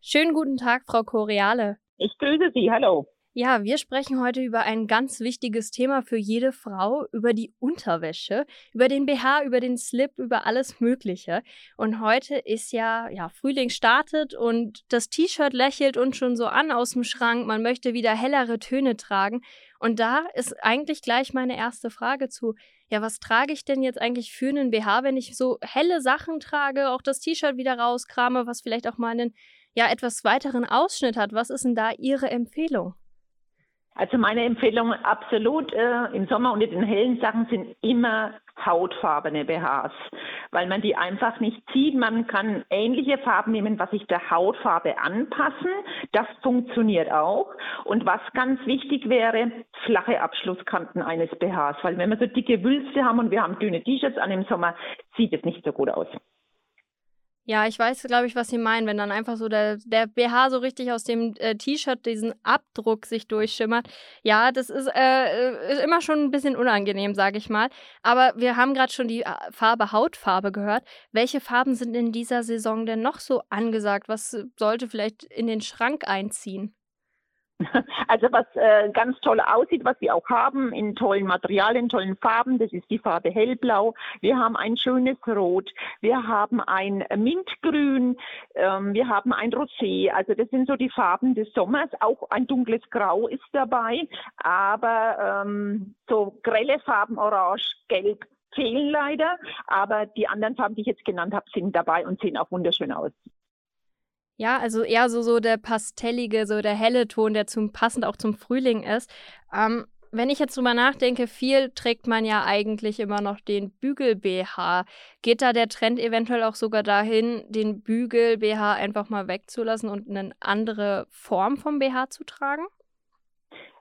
Schönen guten Tag, Frau Koreale. Ich grüße Sie, hallo. Ja, wir sprechen heute über ein ganz wichtiges Thema für jede Frau, über die Unterwäsche, über den BH, über den Slip, über alles Mögliche. Und heute ist ja, ja, Frühling startet und das T-Shirt lächelt uns schon so an aus dem Schrank. Man möchte wieder hellere Töne tragen. Und da ist eigentlich gleich meine erste Frage zu. Ja, was trage ich denn jetzt eigentlich für einen BH, wenn ich so helle Sachen trage, auch das T-Shirt wieder rauskrame, was vielleicht auch mal einen ja etwas weiteren Ausschnitt hat? Was ist denn da Ihre Empfehlung? Also meine Empfehlung absolut äh, im Sommer unter den hellen Sachen sind immer hautfarbene BHs, weil man die einfach nicht sieht. Man kann ähnliche Farben nehmen, was sich der Hautfarbe anpassen. Das funktioniert auch. Und was ganz wichtig wäre, flache Abschlusskanten eines BHs, weil wenn wir so dicke Wülste haben und wir haben dünne T-Shirts an im Sommer, sieht es nicht so gut aus. Ja, ich weiß, glaube ich, was Sie meinen, wenn dann einfach so der, der BH so richtig aus dem äh, T-Shirt diesen Abdruck sich durchschimmert. Ja, das ist, äh, ist immer schon ein bisschen unangenehm, sage ich mal. Aber wir haben gerade schon die äh, Farbe Hautfarbe gehört. Welche Farben sind in dieser Saison denn noch so angesagt? Was sollte vielleicht in den Schrank einziehen? Also was äh, ganz toll aussieht, was wir auch haben in tollen Materialien, tollen Farben, das ist die Farbe hellblau. Wir haben ein schönes Rot, wir haben ein Mintgrün, ähm, wir haben ein Rosé. Also das sind so die Farben des Sommers. Auch ein dunkles Grau ist dabei, aber ähm, so grelle Farben, Orange, Gelb fehlen leider. Aber die anderen Farben, die ich jetzt genannt habe, sind dabei und sehen auch wunderschön aus. Ja, also eher so, so der pastellige, so der helle Ton, der zum, passend auch zum Frühling ist. Ähm, wenn ich jetzt drüber nachdenke, viel trägt man ja eigentlich immer noch den Bügel-BH. Geht da der Trend eventuell auch sogar dahin, den Bügel-BH einfach mal wegzulassen und eine andere Form vom BH zu tragen?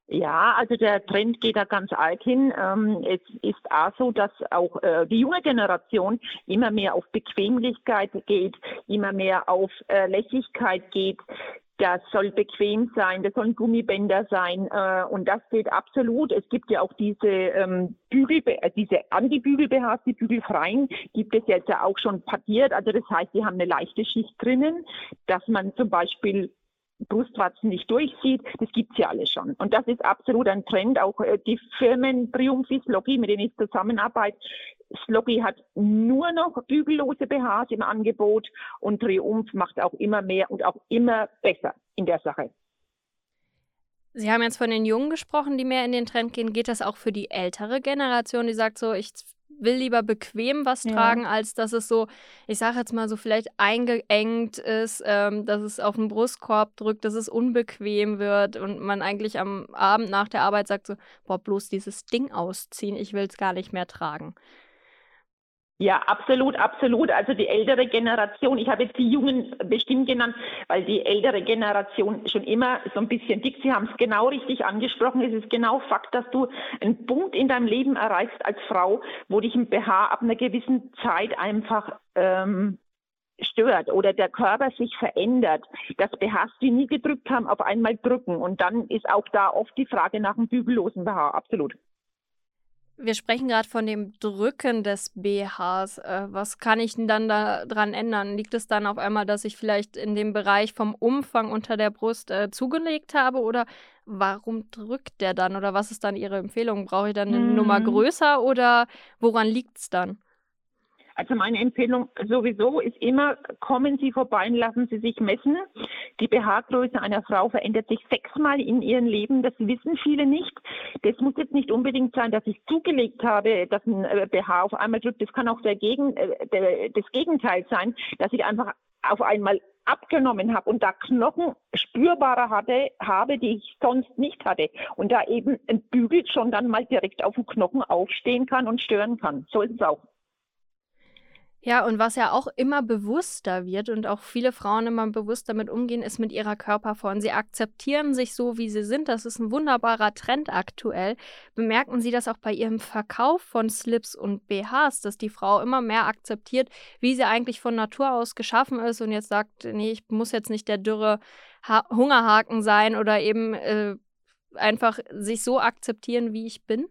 Ja, also der Trend geht da ganz arg hin. Ähm, es ist auch so, dass auch äh, die junge Generation immer mehr auf Bequemlichkeit geht, immer mehr auf äh, Lässigkeit geht. Das soll bequem sein, das sollen Gummibänder sein äh, und das geht absolut. Es gibt ja auch diese ähm, Bügel, äh, diese Anti-Bügel-BHs, die bügelfreien, gibt es jetzt ja auch schon partiert. Also das heißt, die haben eine leichte Schicht drinnen, dass man zum Beispiel Brustwarzen nicht durchsieht, das gibt's ja alles schon. Und das ist absolut ein Trend. Auch äh, die Firmen Triumphi, Sloggy, mit denen ich zusammenarbeite, Sloggy hat nur noch bügellose BHs im Angebot und Triumph macht auch immer mehr und auch immer besser in der Sache. Sie haben jetzt von den Jungen gesprochen, die mehr in den Trend gehen. Geht das auch für die ältere Generation, die sagt so, ich will lieber bequem was ja. tragen, als dass es so, ich sage jetzt mal so, vielleicht eingeengt ist, ähm, dass es auf den Brustkorb drückt, dass es unbequem wird und man eigentlich am Abend nach der Arbeit sagt so, boah, bloß dieses Ding ausziehen, ich will es gar nicht mehr tragen. Ja, absolut, absolut. Also die ältere Generation, ich habe jetzt die Jungen bestimmt genannt, weil die ältere Generation schon immer so ein bisschen dick, Sie haben es genau richtig angesprochen, es ist genau Fakt, dass du einen Punkt in deinem Leben erreichst als Frau, wo dich ein BH ab einer gewissen Zeit einfach ähm, stört oder der Körper sich verändert, dass BHs, die nie gedrückt haben, auf einmal drücken. Und dann ist auch da oft die Frage nach einem bügellosen BH, absolut. Wir sprechen gerade von dem Drücken des BHs. Äh, was kann ich denn dann daran ändern? Liegt es dann auf einmal, dass ich vielleicht in dem Bereich vom Umfang unter der Brust äh, zugelegt habe? Oder warum drückt der dann? Oder was ist dann Ihre Empfehlung? Brauche ich dann eine mhm. Nummer größer oder woran liegt es dann? Also meine Empfehlung sowieso ist immer, kommen Sie vorbei und lassen Sie sich messen. Die BH-Größe einer Frau verändert sich sechsmal in ihrem Leben. Das wissen viele nicht. Das muss jetzt nicht unbedingt sein, dass ich zugelegt habe, dass ein BH äh, auf einmal drückt. Das kann auch der Gegen, äh, der, das Gegenteil sein, dass ich einfach auf einmal abgenommen habe und da Knochen spürbarer hatte, habe, die ich sonst nicht hatte. Und da eben ein Bügel schon dann mal direkt auf dem Knochen aufstehen kann und stören kann. So ist es auch. Ja, und was ja auch immer bewusster wird und auch viele Frauen immer bewusster damit umgehen, ist mit ihrer Körperform. Sie akzeptieren sich so, wie sie sind. Das ist ein wunderbarer Trend aktuell. Bemerken Sie das auch bei Ihrem Verkauf von Slips und BHs, dass die Frau immer mehr akzeptiert, wie sie eigentlich von Natur aus geschaffen ist und jetzt sagt, nee, ich muss jetzt nicht der dürre ha Hungerhaken sein oder eben äh, einfach sich so akzeptieren, wie ich bin?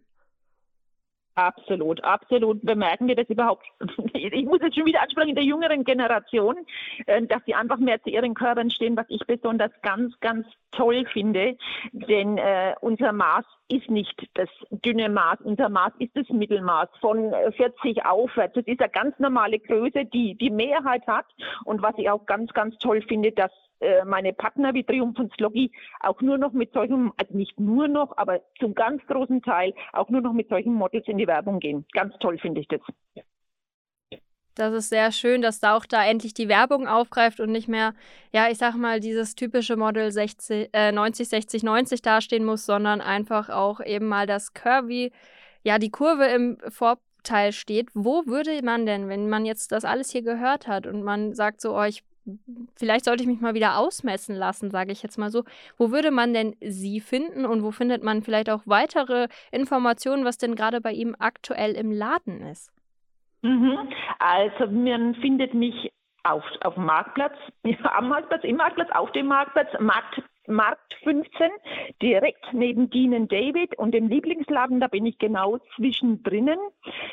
Absolut, absolut. Bemerken wir das überhaupt? Ich muss jetzt schon wieder ansprechen in der jüngeren Generation, äh, dass sie einfach mehr zu ihren Körpern stehen, was ich besonders ganz, ganz toll finde. Denn äh, unser Maß ist nicht das dünne Maß, unser Maß ist das Mittelmaß von 40 aufwärts. Das ist eine ganz normale Größe, die die Mehrheit hat. Und was ich auch ganz, ganz toll finde, dass äh, meine Partner wie Triumph und Sloggy auch nur noch mit solchen, also nicht nur noch, aber zum ganz großen Teil auch nur noch mit solchen Models in die Werbung gehen. Ganz toll finde ich das. Das ist sehr schön, dass da auch da endlich die Werbung aufgreift und nicht mehr, ja, ich sag mal, dieses typische Model 60, äh, 90, 60, 90 dastehen muss, sondern einfach auch eben mal das Curvy, ja, die Kurve im Vorteil steht. Wo würde man denn, wenn man jetzt das alles hier gehört hat und man sagt so, oh, ich vielleicht sollte ich mich mal wieder ausmessen lassen, sage ich jetzt mal so. Wo würde man denn Sie finden und wo findet man vielleicht auch weitere Informationen, was denn gerade bei ihm aktuell im Laden ist? Mhm. Also man findet mich auf, auf dem Marktplatz, am Marktplatz, im Marktplatz, auf dem Marktplatz, Markt, Markt 15, direkt neben Dean David und dem Lieblingsladen, da bin ich genau zwischendrin.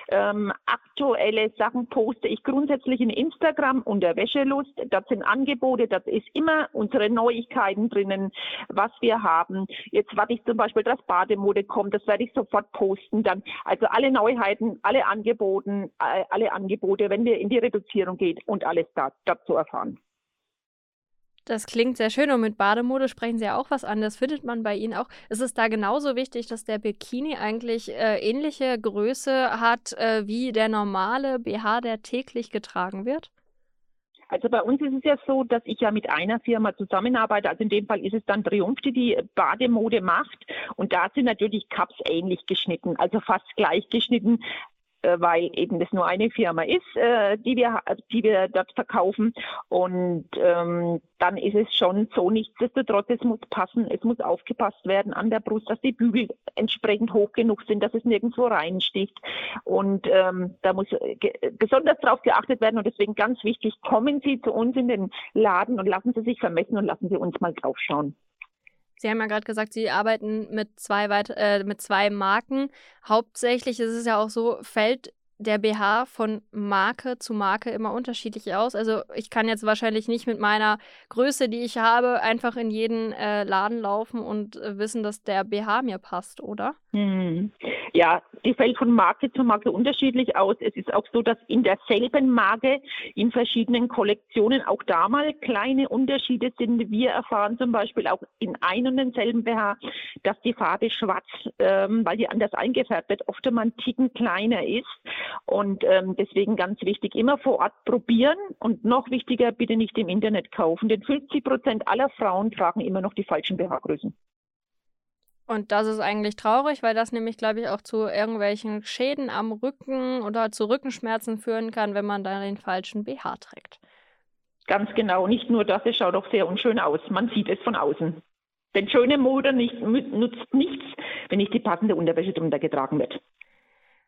Ähm, aktuelle Sachen poste ich grundsätzlich in Instagram unter Wäschelust. Das sind Angebote, das ist immer unsere Neuigkeiten drinnen, was wir haben. Jetzt warte ich zum Beispiel, dass Bademode kommt, das werde ich sofort posten. Dann also alle Neuheiten, alle Angebote, äh, alle Angebote, wenn wir in die Reduzierung geht und alles da, dazu erfahren. Das klingt sehr schön und mit Bademode sprechen Sie ja auch was an. Das findet man bei Ihnen auch. Ist es da genauso wichtig, dass der Bikini eigentlich äh, ähnliche Größe hat äh, wie der normale BH, der täglich getragen wird? Also bei uns ist es ja so, dass ich ja mit einer Firma zusammenarbeite. Also in dem Fall ist es dann Triumph, die die Bademode macht. Und da sind natürlich Cups ähnlich geschnitten, also fast gleich geschnitten. Äh, weil eben das nur eine Firma ist, äh, die wir, die wir dort verkaufen. Und ähm, dann ist es schon so, nichtsdestotrotz, es muss passen, es muss aufgepasst werden an der Brust, dass die Bügel entsprechend hoch genug sind, dass es nirgendwo reinsticht. Und ähm, da muss besonders darauf geachtet werden. Und deswegen ganz wichtig, kommen Sie zu uns in den Laden und lassen Sie sich vermessen und lassen Sie uns mal draufschauen. Sie haben ja gerade gesagt, Sie arbeiten mit zwei, äh, mit zwei Marken. Hauptsächlich ist es ja auch so, fällt der BH von Marke zu Marke immer unterschiedlich aus. Also ich kann jetzt wahrscheinlich nicht mit meiner Größe, die ich habe, einfach in jeden äh, Laden laufen und äh, wissen, dass der BH mir passt, oder? Hm. Ja, die fällt von Marke zu Marke unterschiedlich aus. Es ist auch so, dass in derselben Marke in verschiedenen Kollektionen auch da mal kleine Unterschiede sind. Wir erfahren zum Beispiel auch in einem und denselben BH, dass die Farbe schwarz, ähm, weil die anders eingefärbt wird, oft einmal einen Ticken kleiner ist. Und ähm, deswegen ganz wichtig, immer vor Ort probieren und noch wichtiger, bitte nicht im Internet kaufen, denn 50 Prozent aller Frauen tragen immer noch die falschen BH-Größen. Und das ist eigentlich traurig, weil das nämlich, glaube ich, auch zu irgendwelchen Schäden am Rücken oder zu Rückenschmerzen führen kann, wenn man da den falschen BH trägt. Ganz genau. Nicht nur das, es schaut auch sehr unschön aus. Man sieht es von außen. Denn schöne Mode nicht, nutzt nichts, wenn nicht die passende Unterwäsche drunter getragen wird.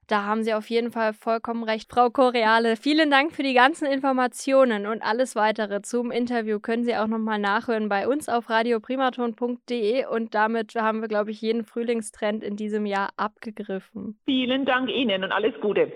Da haben Sie auf jeden Fall vollkommen recht, Frau Koreale. Vielen Dank für die ganzen Informationen und alles weitere zum Interview können Sie auch nochmal nachhören bei uns auf radioprimaton.de und damit haben wir, glaube ich, jeden Frühlingstrend in diesem Jahr abgegriffen. Vielen Dank Ihnen und alles Gute.